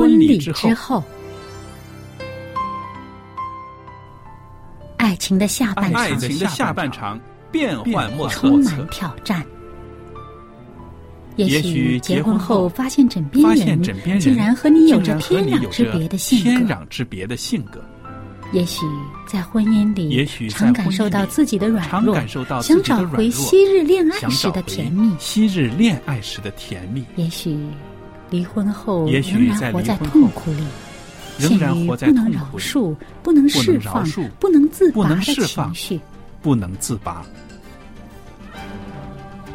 婚礼之之后，爱情的下半场爱情的下半场变幻莫测充满。挑战。也也许许结婚后后发现枕边人竟然和你有着天壤之别的性天格，壤之别的性格，也许在婚姻里，也许常感受到自己的软弱，想找回昔日恋爱时的甜蜜。昔日恋爱时的甜蜜，也许离婚后也许仍然活在痛苦里，仍然陷于活在不能饶痛苦里恕、不能不释放不能自拔的能释放情绪。不能自拔。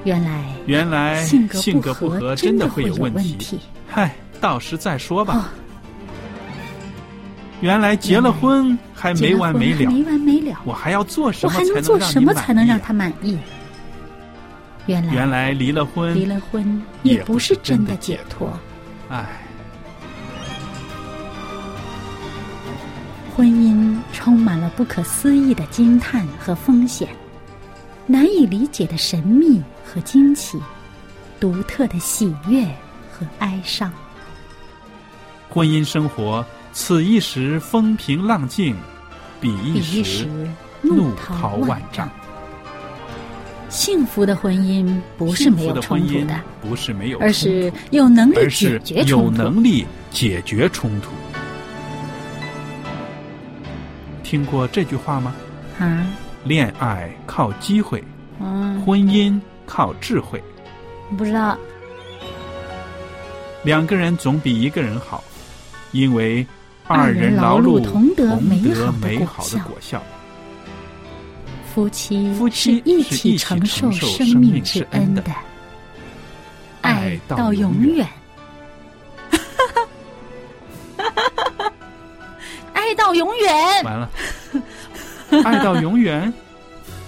原来原来性格不合真的会有问题嗨，到时再说吧。哦，原来结了婚还没完没了，没完没了，我还要做什么才能让他满意？原来原来离了婚，离了婚也也不不是真的的解解脱。唉，婚姻充满了不可思议的惊叹和风险，难以理解的神秘和惊奇，独特的喜悦和哀伤。婚姻生活此一时风平浪静，彼一一时时怒涛涛万丈。。幸福的婚姻不是没有冲突的，不是没有而冲是突有能力解而是有决冲突。能力解决冲突。听过这句话吗？啊，恋爱靠机会，嗯，婚姻靠智慧。不知道，两个人总比一个人好，因为二人人劳碌碌同得美好的果效。夫妻夫妻是一起承受生生命命之之恩的。爱爱到到永远，爱到永远，完了，爱到永远，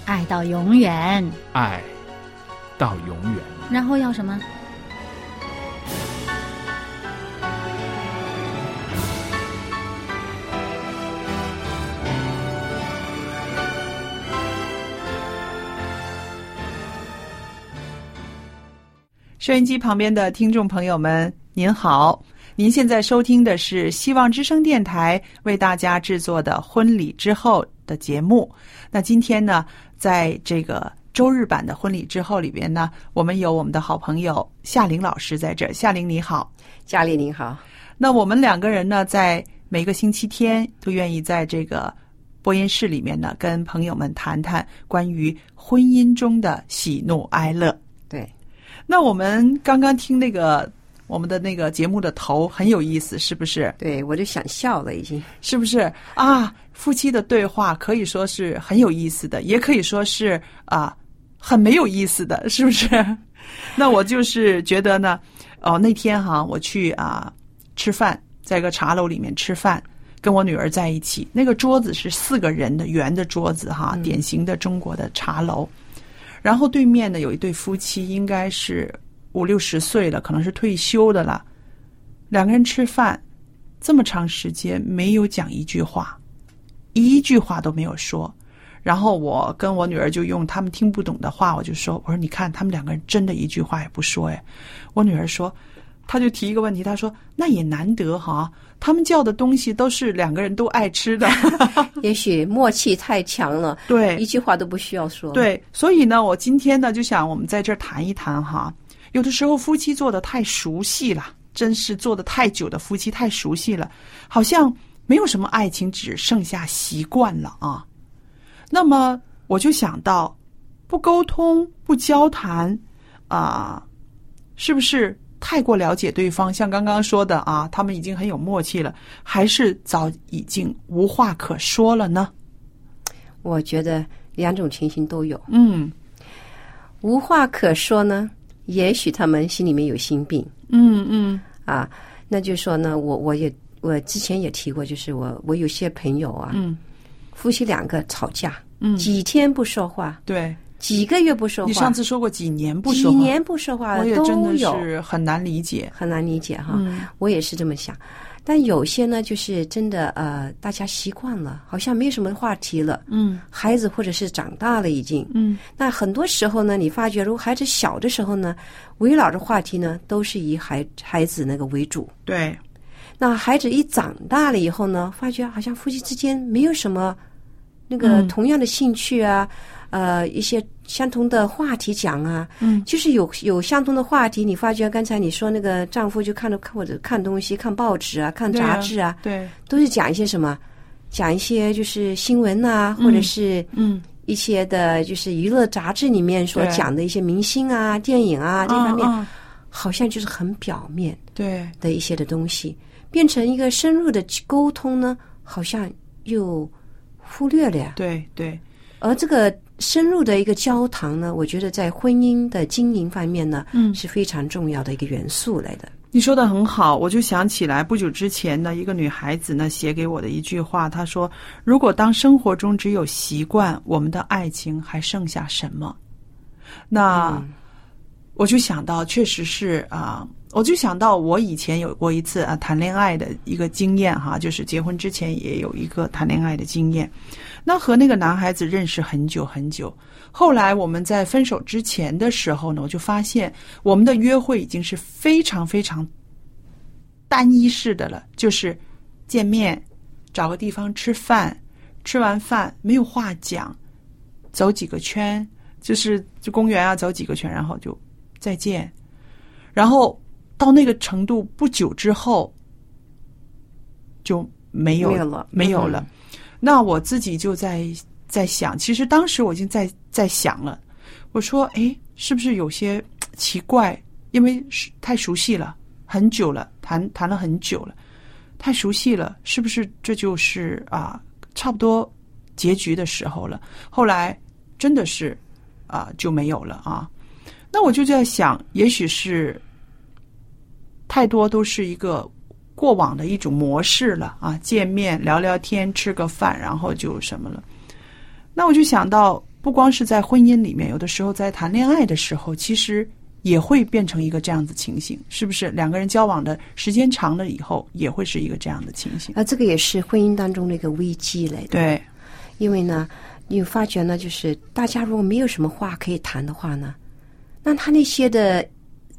爱到永远，爱到永远。然后要什么？收音机旁边的听众朋友们，您好！您现在收听的是希望之声电台为大家制作的《婚礼之后》的节目。那今天呢，在这个周日版的《婚礼之后》里边呢，我们有我们的好朋友夏玲老师在这儿。夏玲你好，夏丽你好，那我们两个人呢，在每个星期天都愿意在这个播音室里面呢，跟朋友们谈谈关于婚姻中的喜怒哀乐。对，那我们刚刚听那个我们的那个节目的头很有意思，是不是？对我就想笑了，已经。是不是啊？夫妻的对话可以说是很有意思的，也可以说是啊很没有意思的，是不是？那我就是觉得呢，哦，那天哈，我去啊吃饭，在一个茶楼里面吃饭，跟我女儿在一起，那个桌子是四个人的圆的桌子哈，典型的中国的茶楼。然后对面呢有一对夫妻，应该是五六十岁了，可能是退休的了。两个人吃饭这么长时间没有讲一句话，一句话都没有说。然后我跟我女儿就用他们听不懂的话，我就说：“我说你看，他们两个人真的一句话也不说。”哎，我女儿说，她就提一个问题，他说：“那也难得哈，他们叫的东西都是两个人都爱吃的。” 也许默契太强了，对，一句话都不需要说。，对，所以呢，我今天呢就想我们在这儿谈一谈哈，有的时候夫妻做的太熟悉了，真是做的太久的夫妻太熟悉了，好像没有什么爱情，只剩下习惯了啊。那么我就想到，不沟通、不交谈啊、是不是太过了解对方？像刚刚说的啊，他们已经很有默契了，还是早已经无话可说了呢？我觉得两种情形都有。嗯无话可说呢，也许他们心里面有心病嗯嗯啊。那就说呢，我我也我之前也提过，就是我我有些朋友啊，嗯夫妻两个吵架，嗯，几天不说话，对。几个月不说话，你上次说过几年不说话，几年不说话都我也真的有，是很难理解。很难理解哈。嗯我也是这么想，但有些呢，就是真的呃，大家习惯了，好像没有什么话题了。嗯孩子或者是长大了已经，嗯那很多时候呢，你发觉如果孩子小的时候呢，围绕着话题呢，都是以孩孩子那个为主。对，那孩子一长大了以后呢，发觉好像夫妻之间没有什么那个嗯同样的兴趣啊，呃，一些相同的话题讲啊，嗯，就是有有相同的话题。你发觉刚才你说那个丈夫就看着看或者看东西、看报纸啊、看杂志啊，对，都是讲一些什么？讲一些就是新闻啊，或者是嗯，一些的，就是娱乐杂志里面所讲的一些明星啊、电影啊这方面，嗯嗯。好像就是很表面对，的一些的东西，变成一个深入的沟通呢，好像又忽略了呀。对，对，而这个深入的一个交谈呢，我觉得在婚姻的经营方面呢，嗯是非常重要的一个元素来的。你说的很好，我就想起来不久之前呢，一个女孩子呢写给我的一句话，她说：“如果当生活中只有习惯，我们的爱情还剩下什么？”那、嗯我就想到，确实是啊、我就想到我以前有过一次啊谈恋爱的一个经验哈，就是结婚之前也有一个谈恋爱的经验。那和那个男孩子认识很久很久，后来我们在分手之前的时候呢，我就发现我们的约会已经是非常非常单一式的了，就是见面，找个地方吃饭，吃完饭没有话讲，走几个圈，就是就公园啊走几个圈，然后就再见，然后到那个程度不久之后就没有没有了。没有了。那我自己就在在想，其实当时我已经在在想了，我说，哎，是不是有些奇怪？因为太熟悉了，很久了，谈谈了很久了，太熟悉了，是不是这就是啊，差不多结局的时候了？后来真的是啊就没有了啊。那我就在想，也许是太多都是一个过往的一种模式了啊，见面聊聊天，吃个饭，然后就什么了。那我就想到，不光是在婚姻里面，有的时候在谈恋爱的时候，其实也会变成一个这样子情形，是不是？两个人交往的时间长了以后，也会是一个这样的情形。而这个也是婚姻当中的一个危机来的。对，因为呢，你发觉呢，就是大家如果没有什么话可以谈的话呢，那他那些的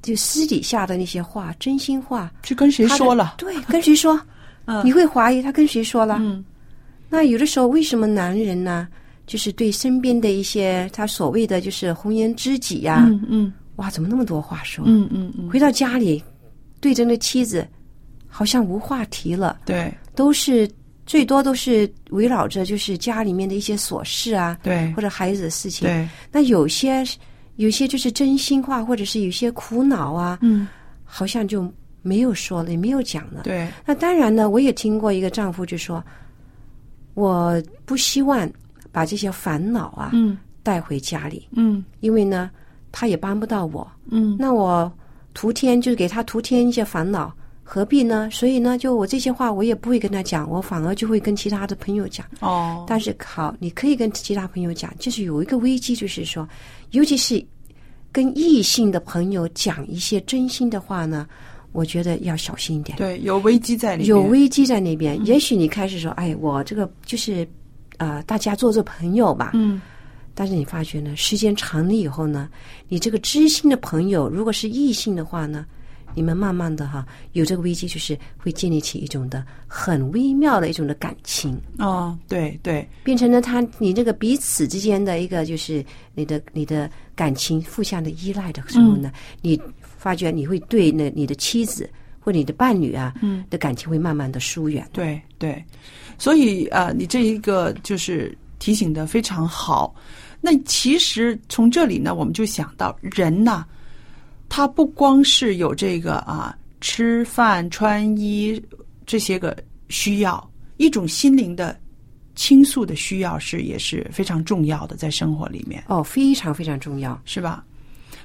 就私底下的那些话，真心话，去跟谁说了？对，跟谁说？嗯你会怀疑他跟谁说了？嗯那有的时候，为什么男人呢，就是对身边的一些他所谓的就是红颜知己呀、嗯嗯哇，怎么那么多话说？嗯嗯嗯，回到家里，对着那妻子，好像无话题了，对都是最多都是围绕着就是家里面的一些琐事啊，对或者孩子的事情。对，那有些有些就是真心话，或者是有些苦恼啊，嗯。好像就没有说了，也没有讲了。对，那当然呢，我也听过一个丈夫就说，我不希望把这些烦恼啊嗯。带回家里，嗯。因为呢，他也帮不到我。嗯。那我徒添就是给他徒添一些烦恼，何必呢？所以呢，就我这些话我也不会跟他讲，我反而就会跟其他的朋友讲。哦，但是好，你可以跟其他朋友讲，就是有一个危机，就是说，尤其是跟异性的朋友讲一些真心的话呢，我觉得要小心一点。对，有危机在里面，有危机在那边，也许你开始说，哎，我这个就是，呃，大家做做朋友吧。嗯但是你发觉呢，时间长了以后呢，你这个知心的朋友，如果是异性的话呢，你们慢慢的哈，有这个危机，就是会建立起一种的很微妙的一种的感情，哦，对对。变成了他你这个彼此之间的一个就是你的你的感情互相的依赖的时候呢，你发觉你会对那你的妻子或你的伴侣啊，嗯。的感情会慢慢的疏远。对对，所以啊、呃你这一个就是提醒的非常好。那其实从这里呢，我们就想到人呐，他不光是有这个啊吃饭、穿衣这些个需要，一种心灵的倾诉的需要是也是非常重要的，在生活里面。哦，非常非常重要。是吧？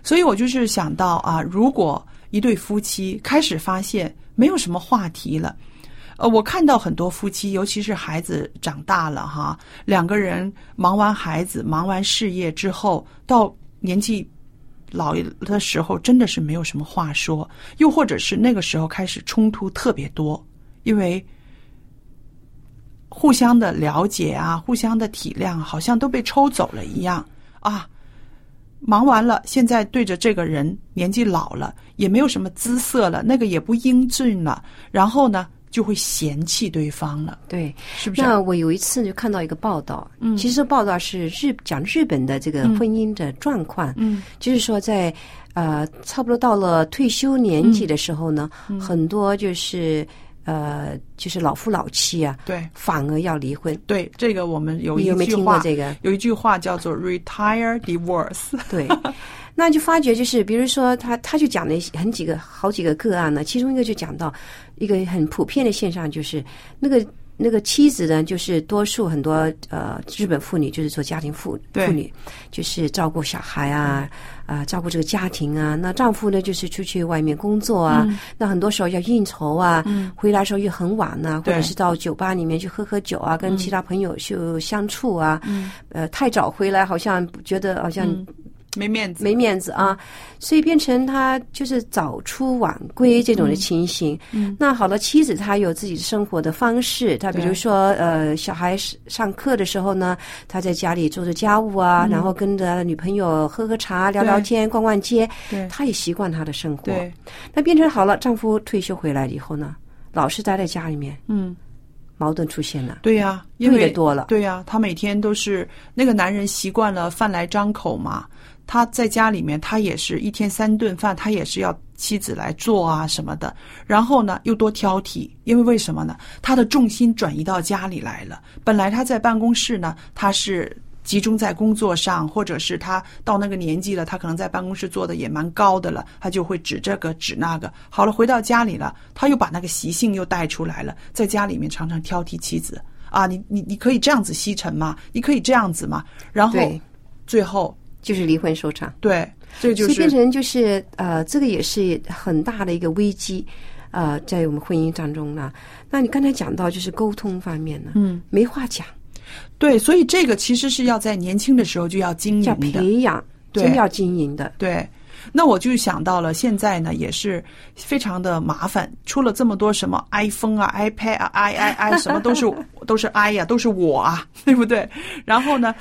所以我就是想到啊，如果一对夫妻开始发现没有什么话题了，呃，我看到很多夫妻，尤其是孩子长大了哈，两个人忙完孩子、忙完事业之后，到年纪老的时候，真的是没有什么话说，又或者是那个时候开始冲突特别多，因为互相的了解啊，互相的体谅，好像都被抽走了一样啊。忙完了，现在对着这个人年纪老了，也没有什么姿色了，那个也不英俊了，然后呢，就会嫌弃对方了，对，是不是？那我有一次就看到一个报道，嗯。其实报道是日讲日本的这个婚姻的状况，嗯。就是说在呃差不多到了退休年纪的时候呢，嗯。很多就是呃就是老夫老妻啊，对反而要离婚。对，这个我们有有没有句话，听过这个？有一句话叫做 “retire divorce”。对，那就发觉就是，比如说他他就讲了很几个好几个个案呢，其中一个就讲到一个很普遍的现象，就是那个那个妻子呢，就是多数很多呃日本妇女就是做家庭妇妇女，就是照顾小孩啊啊、照顾这个家庭啊。那丈夫呢，就是出去外面工作啊，那很多时候要应酬啊，回来时候又很晚呐、或者是到酒吧里面去喝喝酒啊，跟其他朋友就相处啊，呃，太早回来好像觉得好像没面子，没面子啊，所以变成他就是早出晚归这种的情形。嗯，那好了，妻子她有自己生活的方式，她比如说呃，小孩上上课的时候呢，他在家里做做家务啊，然后跟着女朋友喝喝茶、聊聊天、逛逛街，对。他也习惯他的生活。对，那变成好了，丈夫退休回来以后呢，老是待在家里面，嗯，矛盾出现了。对呀、因为多了。对呀、他每天都是那个男人习惯了饭来张口嘛，他在家里面他也是一天三顿饭，他也是要妻子来做啊什么的，然后呢又多挑剔，因为为什么呢？他的重心转移到家里来了，本来他在办公室呢，他是。集中在工作上，或者是他到那个年纪了，他可能在办公室做的也蛮高的了，他就会指这个指那个。好了，回到家里了，他又把那个习性又带出来了，在家里面常常挑剔妻子啊，你你你可以这样子吸尘吗？你可以这样子吗？然后最后就是离婚收场。对，这就所以变成就是呃，这个也是很大的一个危机，呃，在我们婚姻当中呢。那你刚才讲到就是沟通方面呢，嗯，没话讲，对，所以这个其实是要在年轻的时候就要经营的，培养，对真要经营的。对，那我就想到了，现在呢也是非常的麻烦，出了这么多什么 iPhone 啊、iPad 啊、i i i 什么都是 都是 i 呀、都是我啊，对不对？然后呢，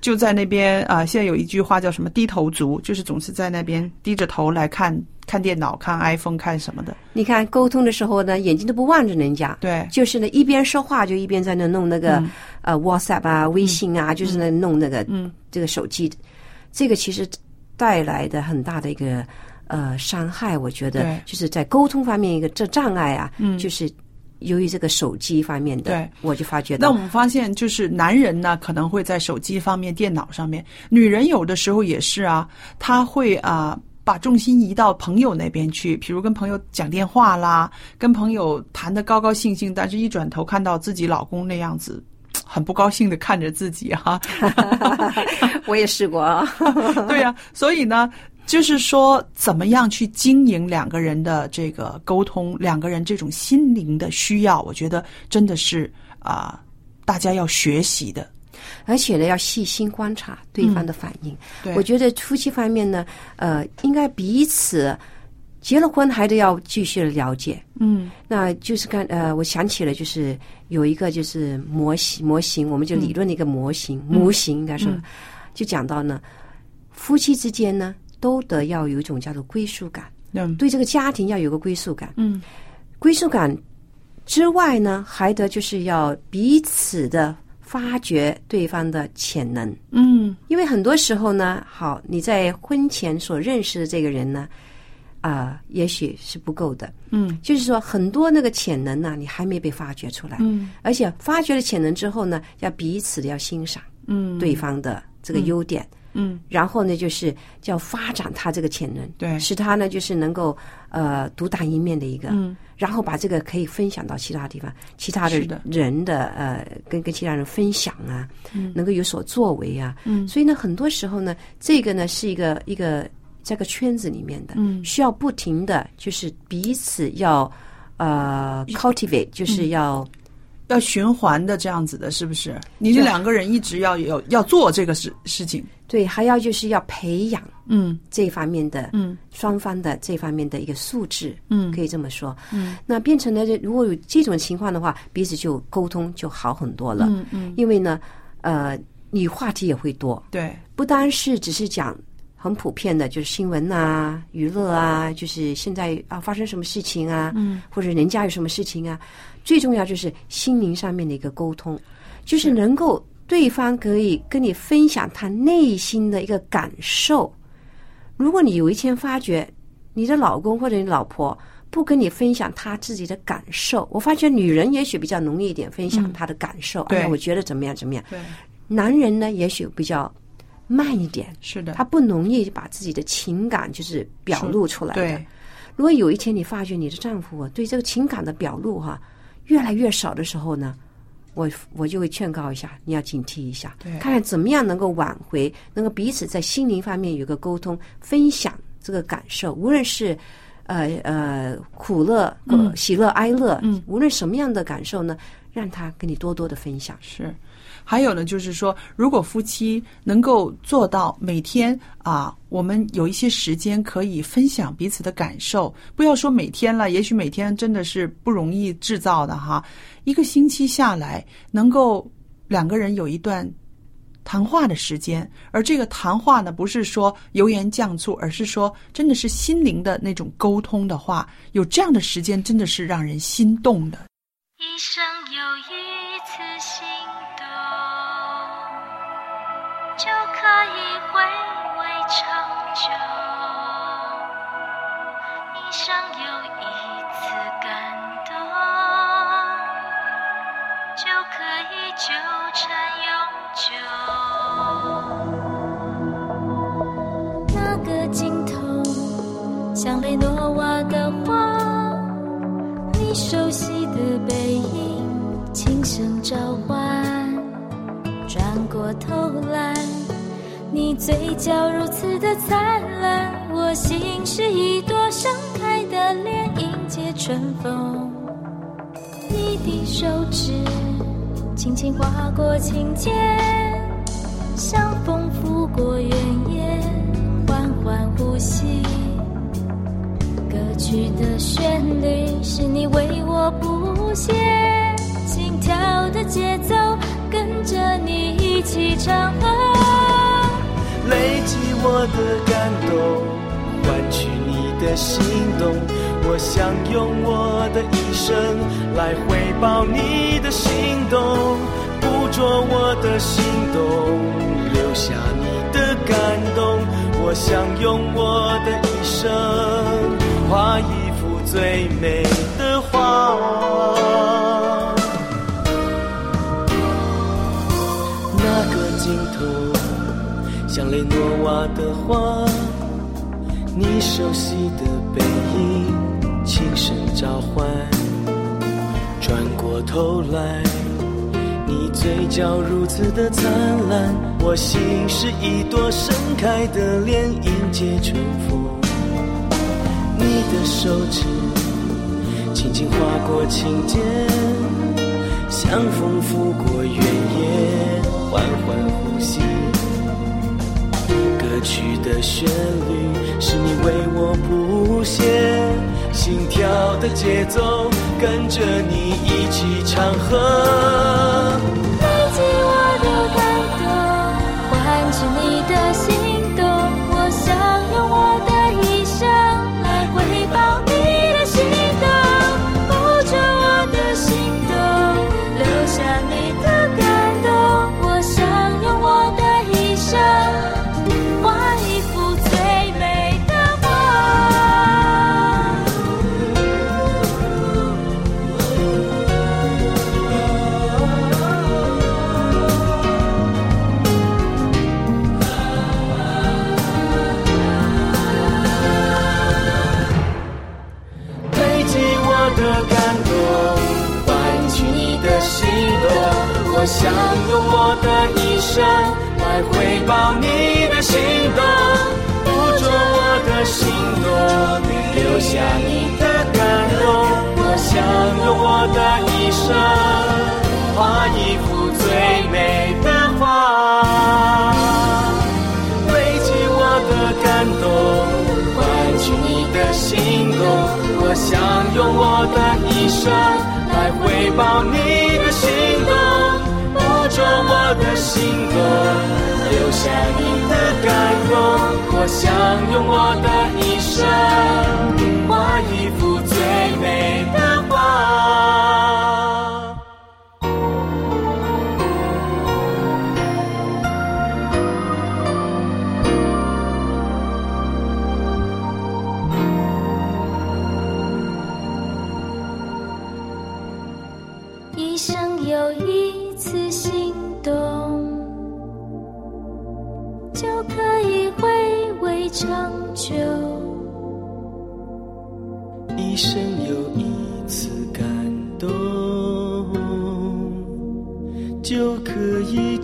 就在那边啊、现在有一句话叫什么“低头族”，就是总是在那边低着头来看看电脑、看 iPhone、看什么的。你看沟通的时候呢，眼睛都不望着人家，对。就是呢一边说话就一边在那弄那个、嗯。呃 WhatsApp 啊、微信啊，就是那弄那个、嗯。这个手机，这个其实带来的很大的一个呃伤害，我觉得就是在沟通方面一个这障碍啊，嗯。就是由于这个手机方面的，对我就发觉到那我们发现，就是男人呢可能会在手机方面、电脑上面，女人有的时候也是啊，她会啊。把重心移到朋友那边去，比如跟朋友讲电话啦，跟朋友谈的高高兴兴，但是一转头看到自己老公那样子，很不高兴的看着自己哈、我也试过啊，对呀、所以呢，就是说怎么样去经营两个人的这个沟通，两个人这种心灵的需要，我觉得真的是啊、大家要学习的。而且呢要细心观察对方的反应。嗯对我觉得夫妻方面呢，呃，应该彼此结了婚还得要继续的了解。嗯那就是看呃，我想起了，就是有一个就是模型模型，我们就理论的一个模型、模型，应该说，就讲到呢，夫妻之间呢都得要有一种叫做归属感，嗯对这个家庭要有个归属感。嗯归属感之外呢，还得就是要彼此的发掘对方的潜能。嗯因为很多时候呢，好，你在婚前所认识的这个人呢，啊、也许是不够的。嗯就是说，很多那个潜能呢，你还没被发掘出来。嗯而且发掘了潜能之后呢，要彼此的要欣赏嗯对方的这个优点，嗯然后呢，就是叫发展他这个潜能，对。使他呢就是能够呃独当一面的一个，嗯。然后把这个可以分享到其他地方，其他的人的呃跟跟其他人分享啊，嗯。能够有所作为啊，嗯。所以呢，很多时候呢，这个呢是一个一个这个圈子里面的，嗯。需要不停的就是彼此要呃 cultivate，就是要、要循环的这样子的，是不是？你这两个人一直要有要做这个事事情。对，还要就是要培养嗯这方面的嗯双方的这方面的一个素质，嗯可以这么说。嗯那变成了如果有这种情况的话，彼此就沟通就好很多了。嗯嗯，因为呢，呃，你话题也会多，对，不单是只是讲很普遍的，就是新闻啊、娱乐啊，就是现在啊发生什么事情啊，嗯，或者人家有什么事情啊，最重要就是心灵上面的一个沟通，就是能够对方可以跟你分享他内心的一个感受。如果你有一天发觉你的老公或者你老婆不跟你分享他自己的感受，我发觉女人也许比较容易一点分享她的感受，对哎呀，我觉得怎么样怎么样。对，男人呢，也许比较慢一点，是的，他不容易把自己的情感就是表露出来的。对，如果有一天你发觉你的丈夫啊对这个情感的表露哈、越来越少的时候呢，我我就会劝告一下，你要警惕一下，对看看怎么样能够挽回，能够彼此在心灵方面有个沟通，分享这个感受，无论是。呃呃，苦乐、呃喜乐、哀乐，嗯，无论什么样的感受呢，让他跟你多多的分享。是。还有呢，就是说，如果夫妻能够做到每天啊，我们有一些时间可以分享彼此的感受，不要说每天了，也许每天真的是不容易制造的哈。一个星期下来，能够两个人有一段谈话的时间，而这个谈话呢，不是说油盐酱醋，而是说真的是心灵的那种沟通的话，有这样的时间，真的是让人心动的。一生有一次心，就可以回味长久；一生有一次感动，就可以纠缠永久。那个尽头，像雷诺瓦的花。你熟悉的背影，轻声召唤。我偷懒，你嘴角如此的灿烂，我心是一朵盛开的莲，迎接春风。你的手指轻轻划过琴键，像风拂过原野，缓缓呼吸。歌曲的旋律是你为我谱写，心跳的节奏起唱啊。累积我的感动，换取你的心动。我想用我的一生来回报你的心动，捕捉我的心动，留下你的感动。我想用我的一生画一幅最美的画。像雷诺瓦的花，你熟悉的背影，轻声召唤。转过头来，你嘴角如此的灿烂，我心是一朵盛开的莲，迎接春风。你的手指轻轻划过琴键，像风拂过原野，缓缓呼吸。歌曲的旋律是你为我谱写，心跳的节奏跟着你一起唱和。累积我的感动，唤起你的让你的感动我想用我的一生。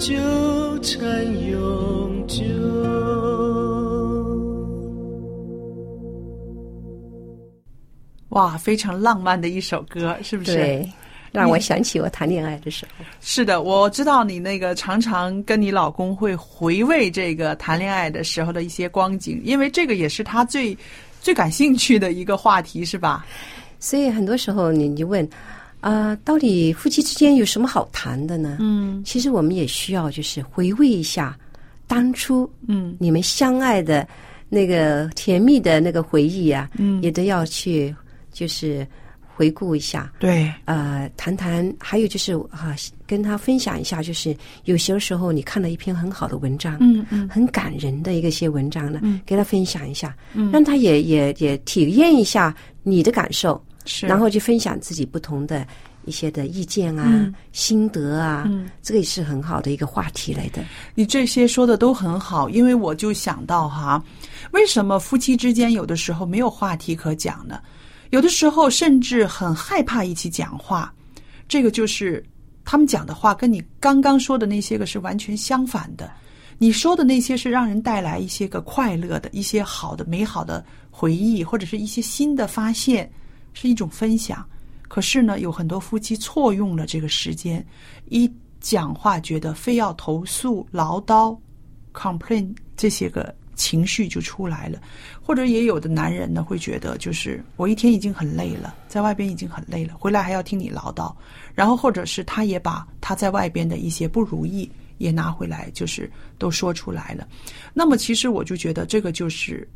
纠缠永久。哇，非常浪漫的一首歌，是不是？对，让我想起我谈恋爱的时候。是的，我知道你那个常常跟你老公会回味这个谈恋爱的时候的一些光景，因为这个也是他最最感兴趣的一个话题，是吧？所以很多时候你就问啊、到底夫妻之间有什么好谈的呢？嗯。其实我们也需要就是回味一下当初嗯。你们相爱的那个甜蜜的那个回忆啊，嗯。也都要去就是回顾一下。对，呃，谈谈，还有就是啊，跟他分享一下，就是有些时候你看了一篇很好的文章，嗯嗯。很感人的一个些文章呢，嗯。给他分享一下，嗯。让他也也也体验一下你的感受，是，然后就分享自己不同的一些的意见啊、嗯心得啊，嗯这个也是很好的一个话题来的。你这些说的都很好，因为我就想到哈，为什么夫妻之间有的时候没有话题可讲呢？有的时候甚至很害怕一起讲话，这个就是他们讲的话跟你刚刚说的那些个是完全相反的。你说的那些是让人带来一些个快乐的、一些好的、美好的回忆，或者是一些新的发现，是一种分享。可是呢，有很多夫妻错用了这个时间，一讲话觉得非要投诉、唠叨、complain 这些个情绪就出来了，或者也有的男人呢会觉得，就是我一天已经很累了，在外边已经很累了，回来还要听你唠叨，然后或者是他也把他在外边的一些不如意也拿回来，就是都说出来了。那么其实我就觉得这个就是。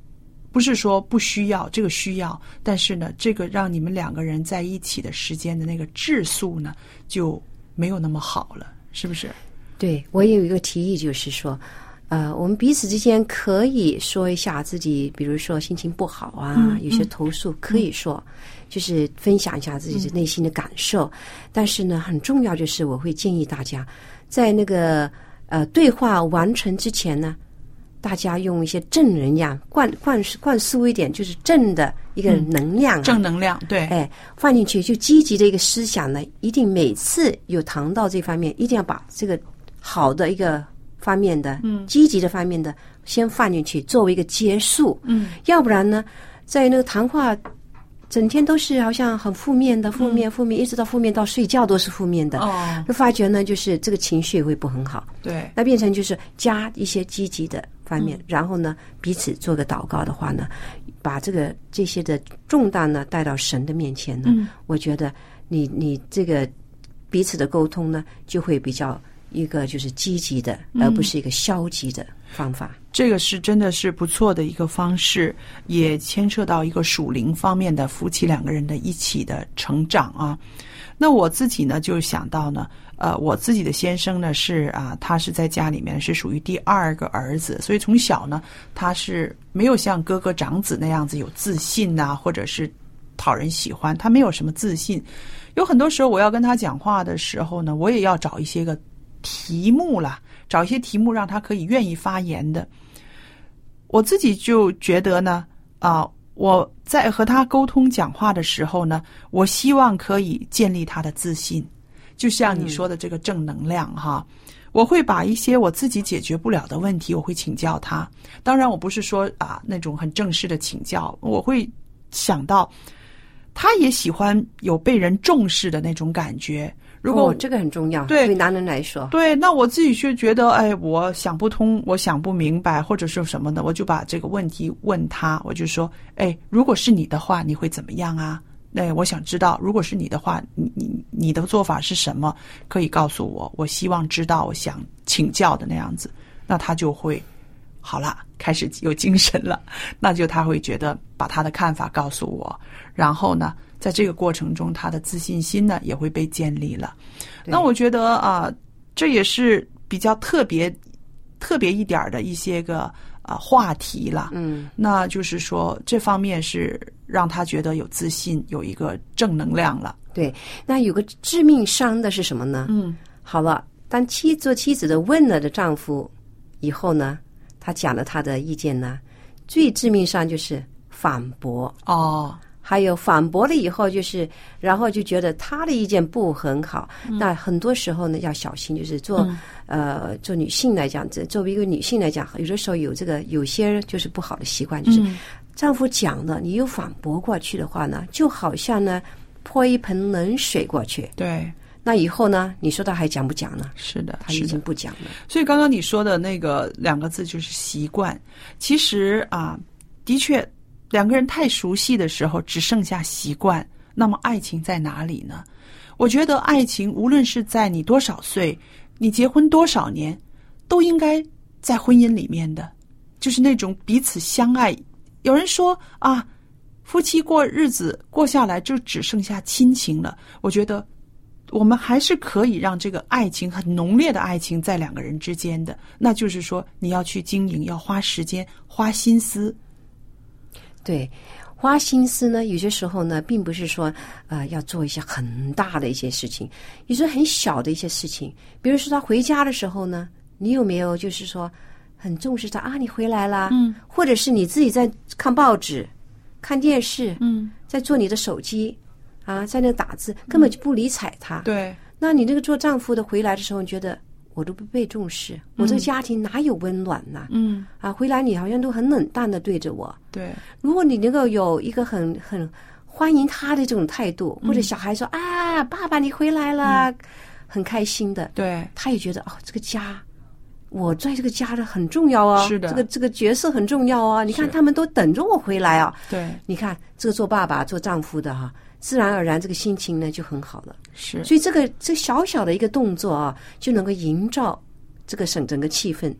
不是说不需要，这个需要，但是呢，这个让你们两个人在一起的时间的那个质素呢，就没有那么好了，是不是？对我也有一个提议，就是说，呃，我们彼此之间可以说一下自己，比如说心情不好啊，嗯有些投诉可以说，就是分享一下自己的内心的感受。但是呢，很重要就是我会建议大家，在那个呃对话完成之前呢，大家用一些正能量灌灌灌输一点，就是正的一个能量、啊。正能量，对，哎，放进去就积极的一个思想呢，一定每次有谈到这方面，一定要把这个好的一个方面的，嗯，积极的方面的先放进去，作为一个结束，嗯，要不然呢，在那个谈话整天都是好像很负面的，负面负面，一直到负面到睡觉都是负面的，哦，就发觉呢，就是这个情绪会不很好，对，那变成就是加一些积极的方嗯。面，然后呢，彼此做个祷告的话呢，把这个这些的重担呢带到神的面前呢，嗯。我觉得你你这个彼此的沟通呢，就会比较一个就是积极的，嗯而不是一个消极的方法。这个是真的是不错的一个方式，也牵涉到一个属灵方面的夫妻两个人的一起的成长啊。那我自己呢，就想到呢，呃，我自己的先生呢是啊，他是在家里面是属于第二个儿子，所以从小呢，他是没有像哥哥长子那样子有自信呐、或者是讨人喜欢，他没有什么自信。有很多时候我要跟他讲话的时候呢，我也要找一些个题目啦，找一些题目让他可以愿意发言的。我自己就觉得呢，啊、我在和他沟通讲话的时候呢，我希望可以建立他的自信，就像你说的这个正能量哈。我会把一些我自己解决不了的问题，我会请教他。当然，我不是说啊那种很正式的请教，我会想到他也喜欢有被人重视的那种感觉。如果、哦、这个很重要，对对男人来说，对，那我自己就觉得，哎，我想不通，我想不明白，或者是什么的，我就把这个问题问他，我就说，哎，如果是你的话，你会怎么样啊？那我想知道，如果是你的话，你你你的做法是什么？可以告诉我，我希望知道，我想请教的那样子。那他就会好了，开始有精神了。那就他会觉得把他的看法告诉我，然后呢，在这个过程中，他的自信心呢也会被建立了。那我觉得啊，这也是比较特别、特别一点儿的一些个啊话题了。嗯，那就是说，这方面是让他觉得有自信，有一个正能量了。对。那有个致命伤的是什么呢？嗯，好了，当妻做妻子的问了的丈夫以后呢，他讲了他的意见呢，最致命伤就是反驳。哦，还有反驳了以后，就是然后就觉得他的意见不很好。那很多时候呢，要小心，就是做、呃做女性来讲，这作为一个女性来讲，有的时候有这个有些就是不好的习惯，就是丈夫讲了，你又反驳过去的话呢，就好像呢泼一盆冷水过去。对，那以后呢，你说他还讲不讲呢？是的，他已经不讲了。所以刚刚你说的那个两个字就是习惯。其实啊，的确，两个人太熟悉的时候，只剩下习惯。那么爱情在哪里呢？我觉得爱情无论是在你多少岁，你结婚多少年，都应该在婚姻里面的，就是那种彼此相爱。有人说啊，夫妻过日子过下来就只剩下亲情了。我觉得我们还是可以让这个爱情很浓烈的爱情在两个人之间的，那就是说你要去经营，要花时间、花心思。对，花心思呢，有些时候呢，并不是说呃要做一些很大的一些事情，有时候很小的一些事情，比如说他回家的时候呢，你有没有就是说很重视他啊？你回来啦，嗯，或者是你自己在看报纸、看电视，嗯，在做你的手机啊，在那打字，根本就不理睬他。对，那你那个做丈夫的回来的时候，你觉得我都不被重视，我这个家庭哪有温暖呢？嗯，啊，回来你好像都很冷淡的对着我。对，如果你能够有一个很很欢迎他的这种态度，或者小孩说啊，爸爸你回来了，很开心的，对，他也觉得哦，这个家，我在这个家的很重要啊，是的这个这个角色很重要啊。你看他们都等着我回来啊，对，你看这个做爸爸做丈夫的哈、自然而然这个心情呢就很好了。是，所以这个这小小的一个动作啊，就能够营造这个整整个气氛，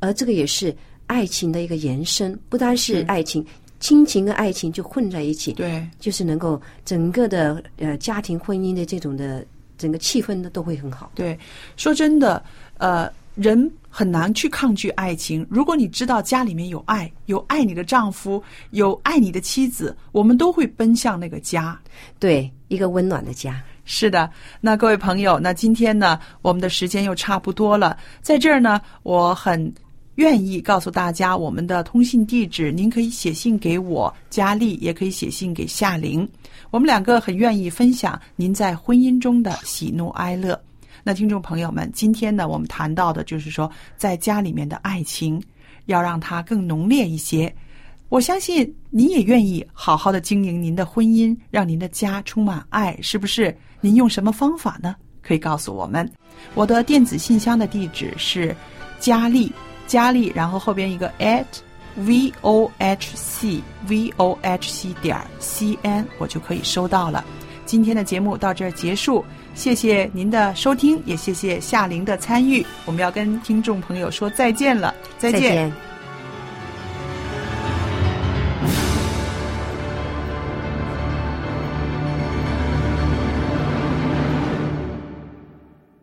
而这个也是爱情的一个延伸，不单是是。爱情，亲情跟爱情就混在一起，对，就是能够整个的呃家庭婚姻的这种的整个气氛呢都会很好。对，说真的，呃，人很难去抗拒爱情。如果你知道家里面有爱，有爱你的丈夫，有爱你的妻子，我们都会奔向那个家。对，一个温暖的家。是的，那各位朋友，那今天呢，我们的时间又差不多了，在这儿呢，我很愿意告诉大家我们的通信地址，您可以写信给我佳丽，也可以写信给夏玲，我们两个很愿意分享您在婚姻中的喜怒哀乐。那听众朋友们，今天呢，我们谈到的就是说，在家里面的爱情，要让它更浓烈一些。我相信你也愿意好好的经营您的婚姻，让您的家充满爱，是不是？您用什么方法呢？可以告诉我们。我的电子信箱的地址是佳丽，佳丽，然后后边一个 at v o h c v o h c 点 c n，我就可以收到了。今天的节目到这儿结束，谢谢您的收听，也谢谢夏琳的参与。我们要跟听众朋友说再见了，再见